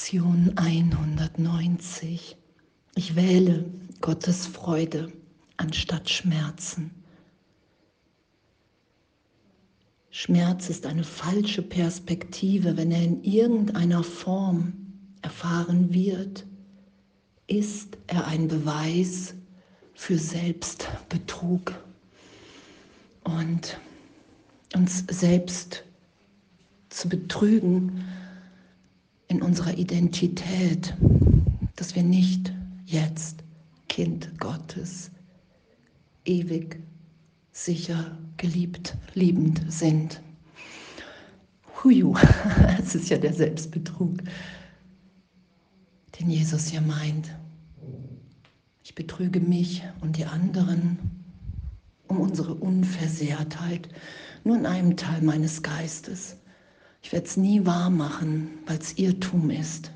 Lektion 190. Ich wähle Gottes Freude anstatt Schmerzen. Schmerz ist eine falsche Perspektive, wenn er in irgendeiner Form erfahren wird, ist er ein Beweis für Selbstbetrug und uns selbst zu betrügen in unserer Identität, dass wir nicht jetzt Kind Gottes ewig, sicher, geliebt, liebend sind. Huju, es ist ja der Selbstbetrug, den Jesus hier meint. Ich betrüge mich und die anderen um unsere Unversehrtheit nur in einem Teil meines Geistes. Ich werde es nie wahr machen, weil es Irrtum ist,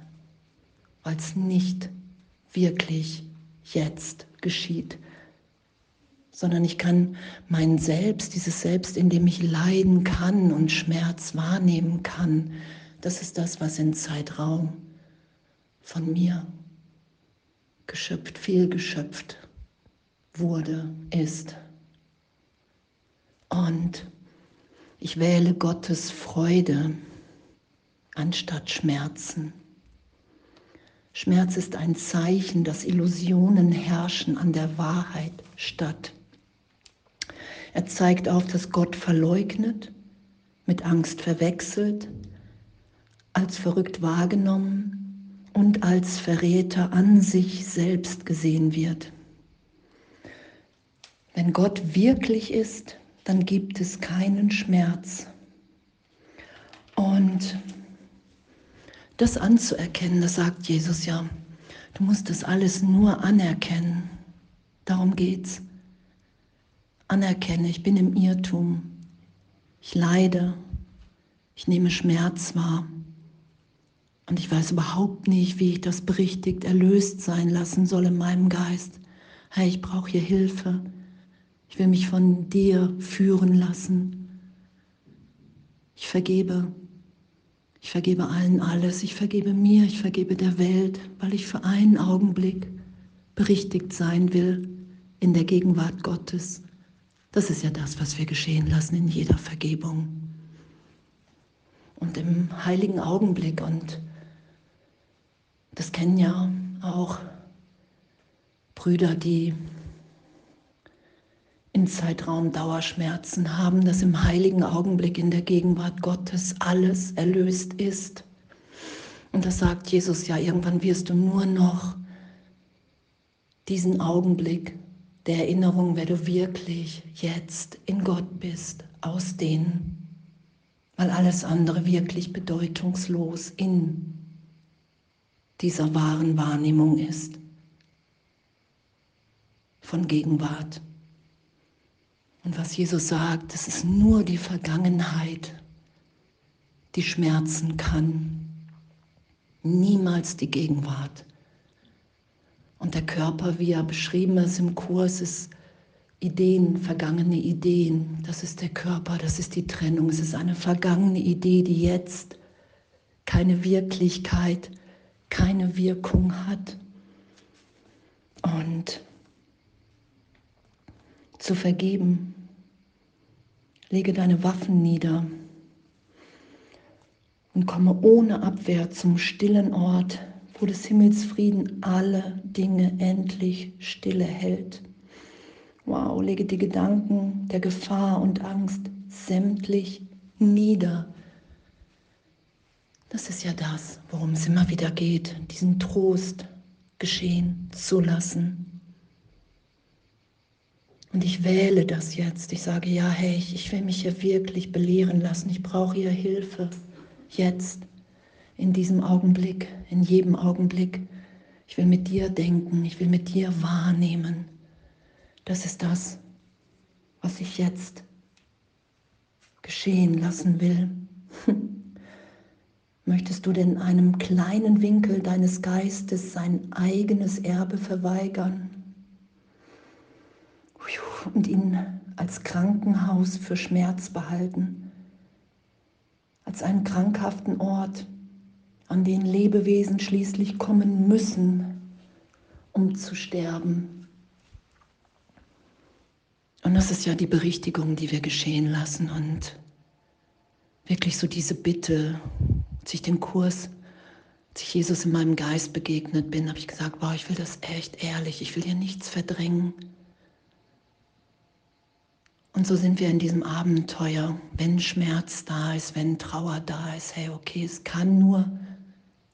weil es nicht wirklich jetzt geschieht, sondern ich kann mein Selbst, dieses Selbst, in dem ich leiden kann und Schmerz wahrnehmen kann, das ist das, was in Zeitraum von mir geschöpft, viel geschöpft wurde, ist. Und ich wähle Gottes Freude anstatt Schmerzen. Schmerz ist ein Zeichen, dass Illusionen herrschen an der Wahrheit statt. Er zeigt auf, dass Gott verleugnet, mit Angst verwechselt, als verrückt wahrgenommen und als Verräter an sich selbst gesehen wird. Wenn Gott wirklich ist, dann gibt es keinen Schmerz. Und das anzuerkennen, das sagt Jesus ja, du musst das alles nur anerkennen. Darum geht's. Anerkenne, ich bin im Irrtum. Ich leide. Ich nehme Schmerz wahr. Und ich weiß überhaupt nicht, wie ich das berichtigt erlöst sein lassen soll in meinem Geist. Hey, ich brauche hier Hilfe. Ich will mich von dir führen lassen. Ich vergebe. Ich vergebe allen alles. Ich vergebe mir. Ich vergebe der Welt, weil ich für einen Augenblick berichtigt sein will in der Gegenwart Gottes. Das ist ja das, was wir geschehen lassen in jeder Vergebung. Und im heiligen Augenblick, und das kennen ja auch Brüder, die in Zeitraum Dauerschmerzen haben, dass im heiligen Augenblick in der Gegenwart Gottes alles erlöst ist. Und das sagt Jesus ja, irgendwann wirst du nur noch diesen Augenblick der Erinnerung, wer du wirklich jetzt in Gott bist, ausdehnen, weil alles andere wirklich bedeutungslos in dieser wahren Wahrnehmung ist von Gegenwart. Und was Jesus sagt, es ist nur die Vergangenheit, die schmerzen kann, niemals die Gegenwart. Und der Körper, wie er beschrieben ist im Kurs, ist Ideen, vergangene Ideen. Das ist der Körper, das ist die Trennung. Es ist eine vergangene Idee, die jetzt keine Wirklichkeit, keine Wirkung hat. Und zu vergeben. Lege deine Waffen nieder und komme ohne Abwehr zum stillen Ort, wo des Himmels Frieden alle Dinge endlich stille hält. Wow, lege die Gedanken der Gefahr und Angst sämtlich nieder. Das ist ja das, worum es immer wieder geht, diesen Trost geschehen zu lassen. Und ich wähle das jetzt. Ich sage, ja, hey, ich will mich hier wirklich belehren lassen. Ich brauche hier Hilfe. Jetzt, in diesem Augenblick, in jedem Augenblick. Ich will mit dir denken. Ich will mit dir wahrnehmen. Das ist das, was ich jetzt geschehen lassen will. Möchtest du denn einem kleinen Winkel deines Geistes sein eigenes Erbe verweigern? Und ihn als Krankenhaus für Schmerz behalten, als einen krankhaften Ort, an den Lebewesen schließlich kommen müssen, um zu sterben. Und das ist ja die Berichtigung, die wir geschehen lassen und wirklich so diese Bitte, als ich den Kurs, als ich Jesus in meinem Geist begegnet bin, habe ich gesagt, boah, ich will das echt ehrlich, ich will hier nichts verdrängen. Und so sind wir in diesem Abenteuer, wenn Schmerz da ist, wenn Trauer da ist, hey, okay, es kann nur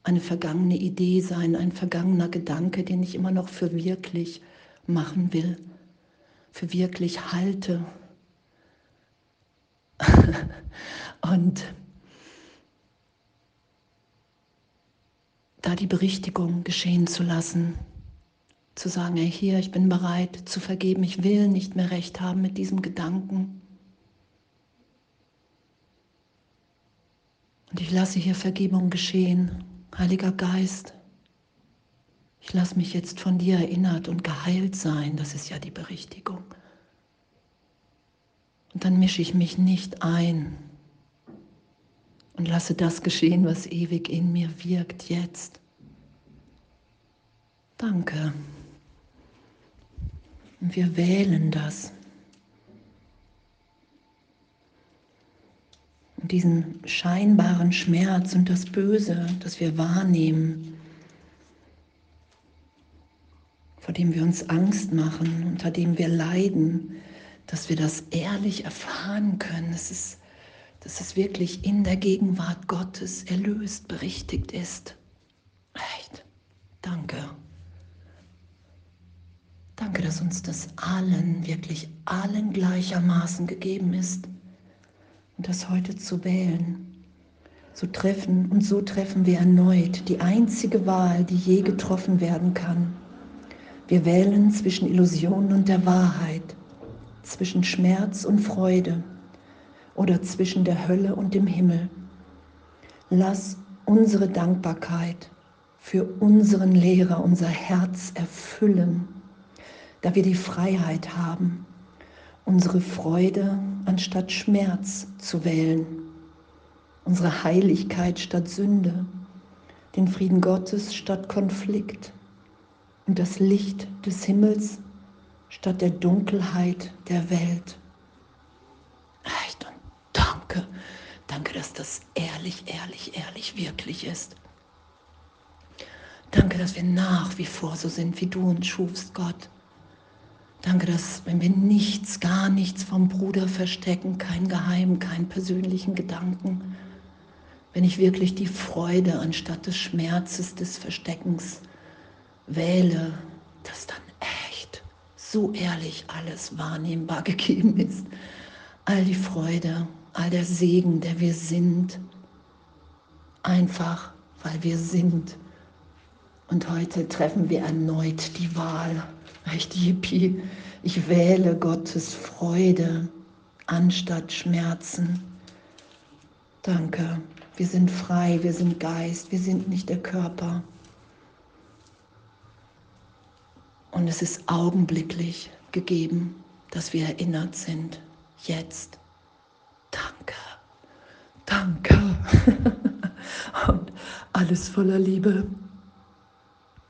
eine vergangene Idee sein, ein vergangener Gedanke, den ich immer noch für wirklich machen will, für wirklich halte. Und da die Berichtigung geschehen zu lassen, zu sagen, hey, hier, ich bin bereit zu vergeben, ich will nicht mehr recht haben mit diesem Gedanken. Und ich lasse hier Vergebung geschehen, Heiliger Geist. Ich lasse mich jetzt von dir erinnert und geheilt sein, das ist ja die Berichtigung. Und dann mische ich mich nicht ein und lasse das geschehen, was ewig in mir wirkt jetzt. Danke. Und wir wählen das. Und diesen scheinbaren Schmerz und das Böse, das wir wahrnehmen, vor dem wir uns Angst machen, unter dem wir leiden, dass wir das ehrlich erfahren können, dass es, dass es wirklich in der Gegenwart Gottes erlöst, berichtigt ist. Echt, danke. Danke, dass uns das allen, wirklich allen gleichermaßen gegeben ist. Und das heute zu wählen. So treffen und so treffen wir erneut die einzige Wahl, die je getroffen werden kann. Wir wählen zwischen Illusion und der Wahrheit, zwischen Schmerz und Freude oder zwischen der Hölle und dem Himmel. Lass unsere Dankbarkeit für unseren Lehrer unser Herz erfüllen da wir die Freiheit haben, unsere Freude anstatt Schmerz zu wählen, unsere Heiligkeit statt Sünde, den Frieden Gottes statt Konflikt und das Licht des Himmels statt der Dunkelheit der Welt. Echt und danke, danke, dass das ehrlich, ehrlich, ehrlich wirklich ist. Danke, dass wir nach wie vor so sind, wie du uns schufst, Gott. Danke, dass wenn wir nichts, gar nichts vom Bruder verstecken, kein Geheim, keinen persönlichen Gedanken, wenn ich wirklich die Freude anstatt des Schmerzes, des Versteckens wähle, dass dann echt so ehrlich alles wahrnehmbar gegeben ist. All die Freude, all der Segen, der wir sind, einfach weil wir sind. Und heute treffen wir erneut die Wahl Echt Yippie, ich wähle Gottes Freude anstatt Schmerzen. Danke, wir sind frei, wir sind Geist, wir sind nicht der Körper. Und es ist augenblicklich gegeben, dass wir erinnert sind. Jetzt. Danke. Danke. Und alles voller Liebe.